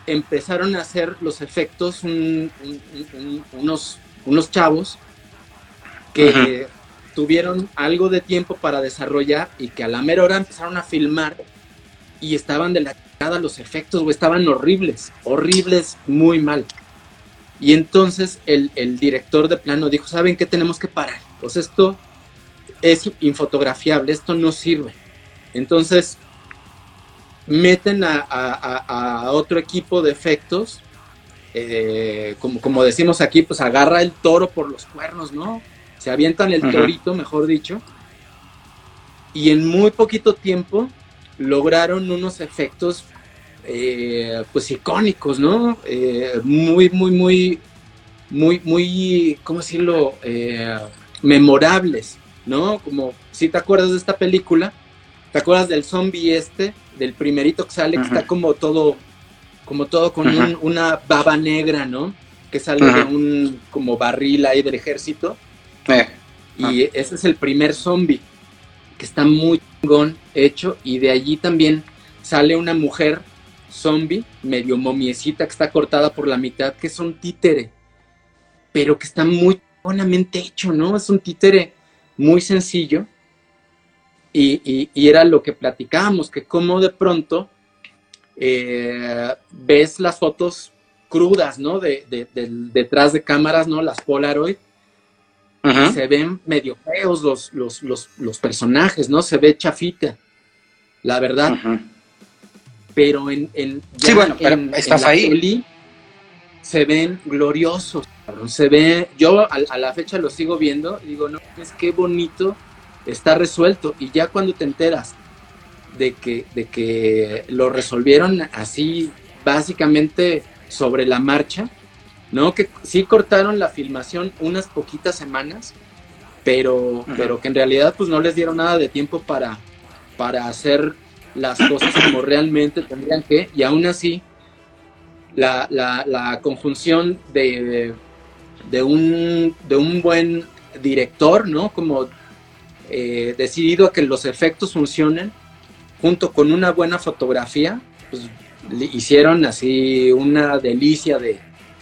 empezaron a hacer los efectos unos, unos chavos que tuvieron algo de tiempo para desarrollar y que a la mera hora empezaron a filmar y estaban de la cagada los efectos, o estaban horribles, horribles, muy mal. Y entonces el, el, director de plano dijo, ¿saben qué tenemos que parar? Pues esto es infotografiable, esto no sirve. Entonces meten a, otro equipo de efectos, eh, como, como decimos aquí, pues agarra el toro por los cuernos, ¿no? Se avientan el torito, mejor dicho, y en muy poquito tiempo lograron unos efectos, eh, pues icónicos, ¿no? Eh, muy, muy, muy, muy, muy, ¿cómo decirlo? memorables, ¿no? Como si te acuerdas de esta película, ¿te acuerdas del zombie este? del primerito que sale, que está como todo, como todo con una baba negra, ¿no? Que sale de un como barril ahí del ejército. Eh. Y ese es el primer zombie, que está muy chingón hecho, y de allí también sale una mujer zombie, medio momiecita, que está cortada por la mitad, que es un títere, pero que está muy buenamente hecho, ¿no? Es un títere muy sencillo, y, era lo que platicábamos, que como de pronto eh, ves las fotos crudas, ¿no? De, detrás de cámaras, ¿no? Las Polaroid. Se ven medio feos los, los, los, personajes, ¿no? Se ve chafita, la verdad. Pero en, en, sí, bueno, estás ahí. se ven gloriosos. Se ve, yo a, la fecha lo sigo viendo y digo, no, es que bonito está resuelto y ya cuando te enteras de que, de que lo resolvieron así básicamente sobre la marcha, ¿no? Que sí cortaron la filmación unas poquitas semanas, pero, pero que en realidad pues no les dieron nada de tiempo para, para hacer las cosas como realmente tendrían que, y aún así la, la, conjunción de, de, un, de un buen director, ¿no? Como eh, decidido a que los efectos funcionen, junto con una buena fotografía, pues hicieron así una delicia de,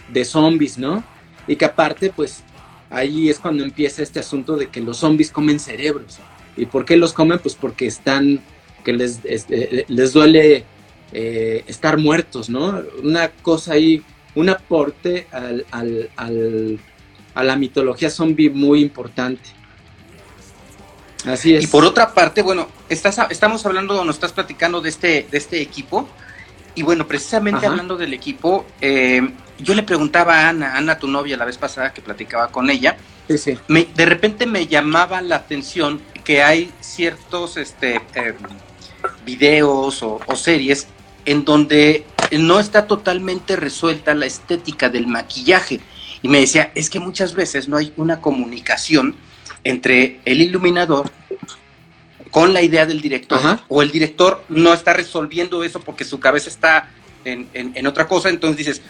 de zombies, ¿no? Y que aparte, pues ahí es cuando empieza este asunto de que los zombies comen cerebros. ¿Y por qué los comen? Pues porque están, que les, eh, les duele eh, estar muertos, ¿no? Una cosa ahí, un aporte al, al, a la mitología zombie muy importante. Así es. Y por otra parte, bueno, estás, estamos hablando, nos estás platicando de este, de este equipo. Y bueno, precisamente hablando del equipo, eh, yo le preguntaba a Ana, Ana, tu novia, la vez pasada que platicaba con ella, de repente me llamaba la atención que hay ciertos este, em, videos o, o series en donde no está totalmente resuelta la estética del maquillaje. Y me decía, es que muchas veces no hay una comunicación entre el iluminador con la idea del director, o el director no está resolviendo eso porque su cabeza está en, otra cosa, entonces dices,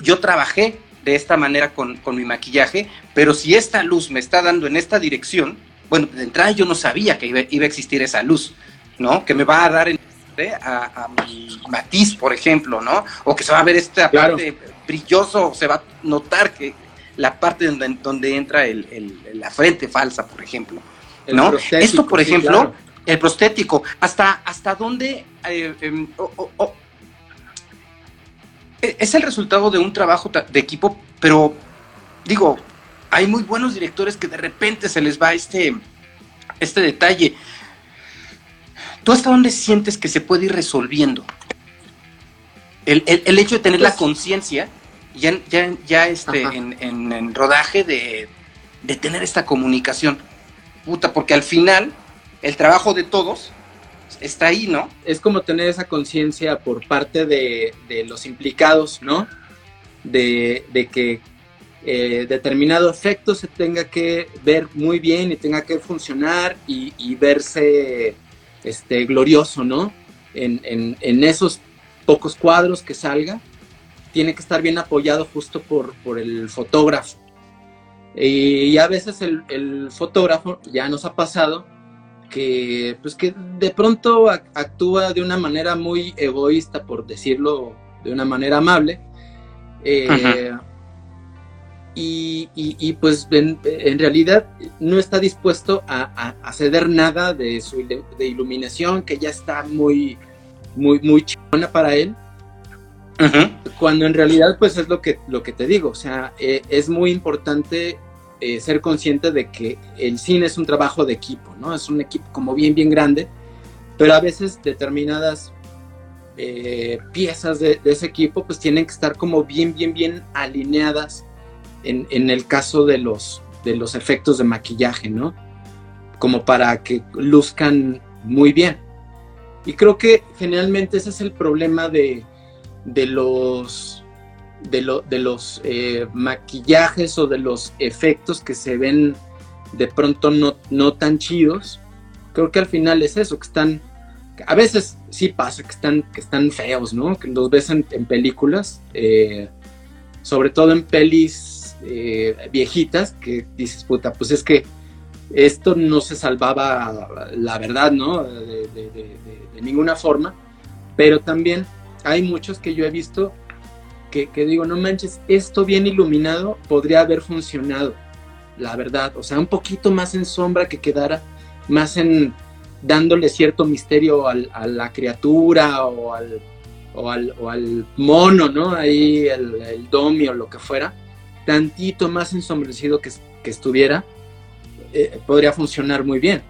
yo trabajé de esta manera con, mi maquillaje, pero si esta luz me está dando en esta dirección, bueno, de entrada yo no sabía que iba, a existir esa luz, ¿no? Que me va a dar a, mi matiz, por ejemplo, ¿no? O que se va a ver esta parte brilloso, se va a notar que la parte donde, donde entra el, la frente falsa, por ejemplo. ¿no? Esto, por ejemplo, el prostético, hasta, hasta dónde eh, em, es el resultado de un trabajo de equipo, pero digo, hay muy buenos directores que de repente se les va este, este detalle. ¿Tú hasta dónde sientes que se puede ir resolviendo? El, hecho de tener la pues conciencia ya, ya, ya este, en, rodaje de, tener esta comunicación. Puta, porque al final el trabajo de todos está ahí, ¿no? Es como tener esa conciencia por parte de, los implicados, ¿no? De, que eh, determinado efecto se tenga que ver muy bien y tenga que funcionar y, verse este, glorioso, ¿no? En, esos pocos cuadros que salga, tiene que estar bien apoyado justo por, por el fotógrafo. Y a veces el fotógrafo, ya nos ha pasado, que pues que de pronto actúa de una manera muy egoísta, por decirlo de una manera amable. Eh, y, pues en, realidad no está dispuesto a, ceder nada de su de iluminación, que ya está muy, muy, muy chingona para él. Cuando en realidad pues es lo que, lo que te digo, o sea, eh, es muy importante eh, ser consciente de que el cine es un trabajo de equipo, ¿no? Es un equipo como bien, bien grande, pero a veces determinadas eh, piezas de, ese equipo pues tienen que estar como bien, bien, bien alineadas en, el caso de los, de los efectos de maquillaje, ¿no? Como para que luzcan muy bien. Y creo que generalmente ese es el problema de, de los de, los eh, maquillajes o de los efectos que se ven de pronto no, no tan chidos, creo que al final es eso, que están, a veces sí pasa que están, que están feos, ¿no? Que los ves en, películas, eh, sobre todo en pelis eh, viejitas, que dices, puta, pues es que esto no se salvaba, la verdad, ¿no? de ninguna forma, pero también hay muchos que yo he visto que, digo, no manches, esto bien iluminado podría haber funcionado, la verdad. O sea, un poquito más en sombra que quedara más en dándole cierto misterio a la criatura o al, o al, mono, ¿no? Ahí el, el domi o lo que fuera, tantito más ensombrecido que, que estuviera, eh, podría funcionar muy bien.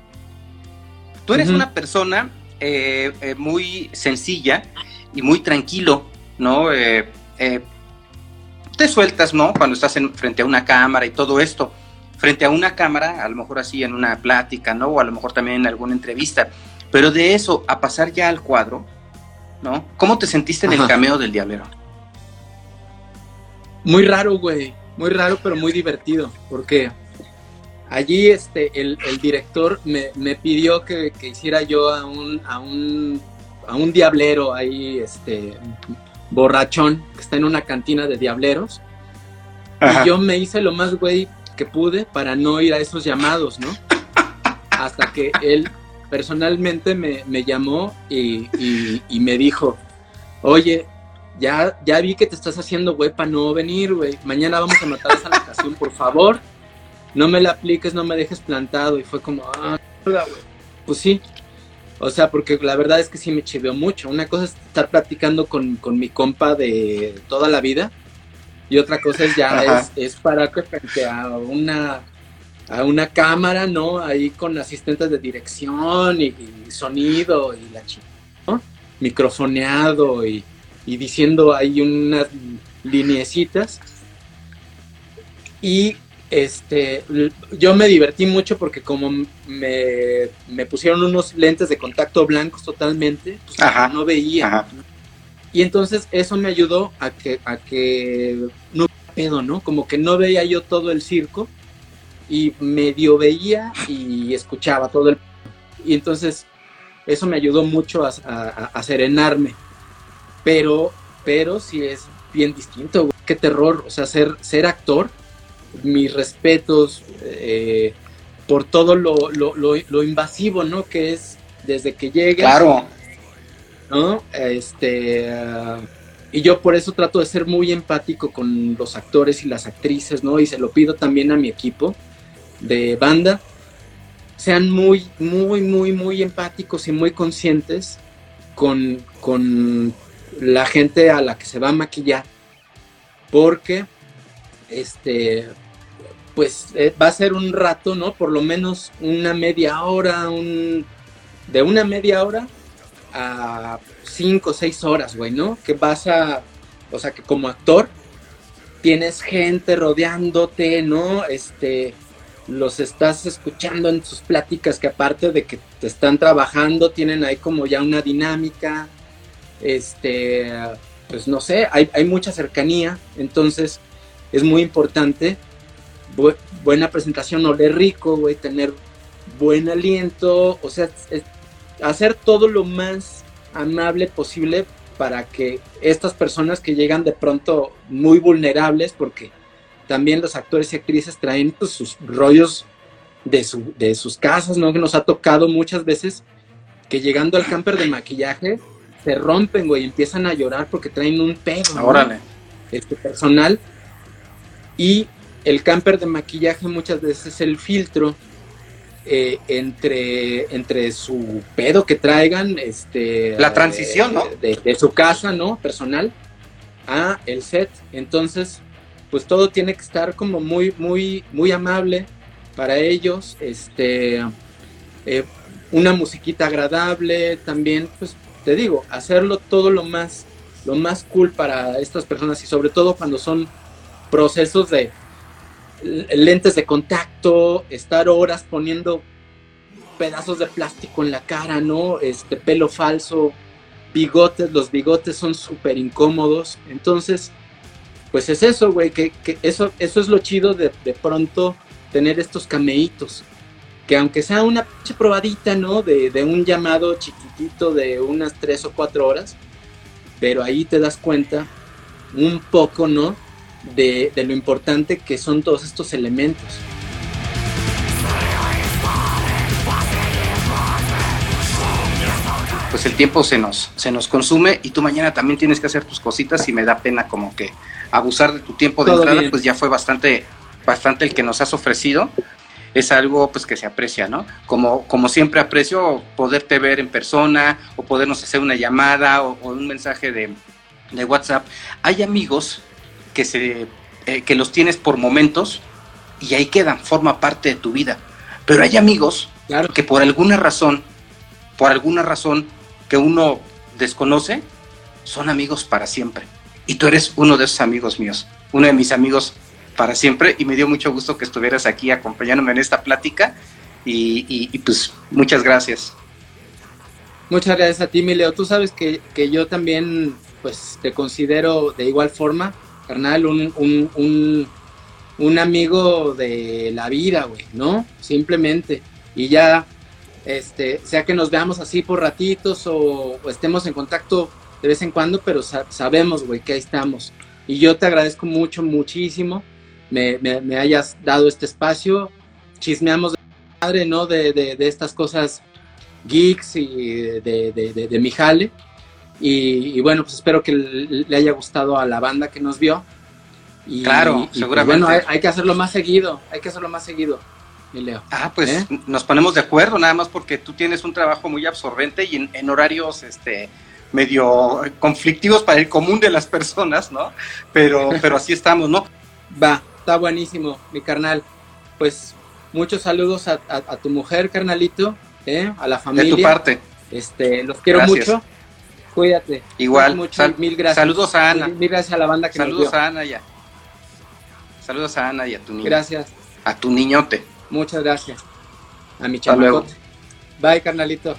Tú eres una persona eh, eh, muy sencilla y muy tranquilo, ¿no? Eh, te sueltas, ¿no? Cuando estás en, frente a una cámara y todo esto. Frente a una cámara, a lo mejor así en una plática, ¿no? O a lo mejor también en alguna entrevista. Pero de eso a pasar ya al cuadro, ¿no? ¿Cómo te sentiste en el cameo del Diablero? Muy raro, güey. Muy raro, pero muy divertido. Porque allí este, el, director me, pidió que, hiciera yo a un, a un, a un diablero ahí, este, borrachón que está en una cantina de diableros. Y yo me hice lo más güey que pude para no ir a esos llamados, ¿no? Hasta que él personalmente me, llamó y, me dijo, oye, ya, ya vi que te estás haciendo güey para no venir, güey. Mañana vamos a matar esa locación, por favor. No me la apliques, no me dejes plantado. Y fue como, ah, güey. Pues sí, o sea, porque la verdad es que sí me chiveó mucho. Una cosa es estar platicando con, mi compa de toda la vida y otra cosa es ya es, es pararte frente a una a una cámara, ¿no? Ahí con asistentes de dirección y, sonido y la chica, ¿no? Microfoneado y, y diciendo ahí unas lineecitas. Y este, yo me divertí mucho porque como me, pusieron unos lentes de contacto blancos totalmente, pues no veía. Y entonces eso me ayudó a que, a que no pedo, ¿no? Como que no veía yo todo el circo y medio veía y escuchaba todo el... Y entonces eso me ayudó mucho a, serenarme. Pero, pero sí es bien distinto, Qué terror, o sea, ser, ser actor mis respetos eh, por todo lo, invasivo, ¿no? Que es desde que llegues. Claro. ¿No? Este. Ah, y yo por eso trato de ser muy empático con los actores y las actrices, ¿no? Y se lo pido también a mi equipo de banda. Sean muy, muy, muy, muy empáticos y muy conscientes con, con la gente a la que se va a maquillar. Porque este, pues eh, va a ser un rato, ¿no? Por lo menos una media hora, un, de una media hora a cinco o seis horas, güey, ¿no? Que vas a, o sea, que como actor tienes gente rodeándote, ¿no? Este, los estás escuchando en sus pláticas que aparte de que te están trabajando, tienen ahí como ya una dinámica, este, pues no sé, hay, hay mucha cercanía, entonces es muy importante, buena presentación, oler rico, güey, tener buen aliento, o sea, hacer todo lo más amable posible para que estas personas que llegan de pronto muy vulnerables, porque también los actores y actrices traen pues, sus rollos de, su, de sus casas, ¿no? Que nos ha tocado muchas veces que llegando al camper de maquillaje se rompen, güey, empiezan a llorar porque traen un pedo, ¿no? Este personal. Y el camper de maquillaje muchas veces es el filtro eh, entre, entre su pedo que traigan, este... La transición, ¿no? De, de, su casa, ¿no? Personal, a el set. Entonces, pues todo tiene que estar como muy, muy, muy amable para ellos, este, eh, una musiquita agradable, también, pues te digo, hacerlo todo lo más, lo más cool para estas personas y sobre todo cuando son procesos de lentes de contacto, estar horas poniendo pedazos de plástico en la cara, ¿no? Este pelo falso, bigotes, los bigotes son súper incómodos, entonces pues es eso, güey, que, eso, eso es lo chido de, de pronto tener estos cameitos. Que aunque sea una pinche probadita, ¿no? De, de, un llamado chiquitito de unas tres o cuatro horas, pero ahí te das cuenta un poco, ¿no? De, de lo importante que son todos estos elementos. pues el tiempo se nos, se nos consume y tú mañana también tienes que hacer tus cositas y me da pena como que abusar de tu tiempo de entrada, pues ya fue bastante, bastante el que nos has ofrecido. Es algo pues que se aprecia, ¿no? Como, como siempre aprecio poderte ver en persona o podernos hacer una llamada o, un mensaje de, de, WhatsApp. Hay amigos que, se, eh, que los tienes por momentos y ahí quedan, forma parte de tu vida. Pero hay amigos claro. que por alguna razón, por alguna razón que uno desconoce, son amigos para siempre. Y tú eres uno de esos amigos míos, uno de mis amigos para siempre. Y me dio mucho gusto que estuvieras aquí acompañándome en esta plática. Y, pues muchas gracias. Muchas gracias a ti, Mileo. Tú sabes que, yo también pues te considero de igual forma, carnal, un, un, un amigo de la vida, güey, ¿no? Simplemente. Y ya este, sea que nos veamos así por ratitos o, estemos en contacto de vez en cuando, pero sabemos, güey, que ahí estamos. Y yo te agradezco mucho, muchísimo, me, hayas dado este espacio, chismeamos de madre, ¿no? De, estas cosas geeks y de, mi jale. Y, bueno, pues espero que le haya gustado a la banda que nos vio. Y, claro, pues seguramente. bueno, hay, que hacerlo más seguido, hay que hacerlo más seguido. Leo. Ah, pues ¿Eh? nos ponemos de acuerdo, nada más porque tú tienes un trabajo muy absorbente y en, horarios este, medio conflictivos para el común de las personas, ¿no? Pero, pero así estamos, ¿no? Va, está buenísimo, mi carnal. Pues muchos saludos a, tu mujer, carnalito, ¿eh? a la familia. De tu parte. Este, los quiero mucho. Cuídate. Igual. Mucho, mil gracias. Saludos a Ana. Mil, gracias a la banda que Saludos a Ana ya. Saludos a Ana y a tu niño. Gracias. A tu niñote. Muchas gracias. A mi chamacote. Bye, carnalito.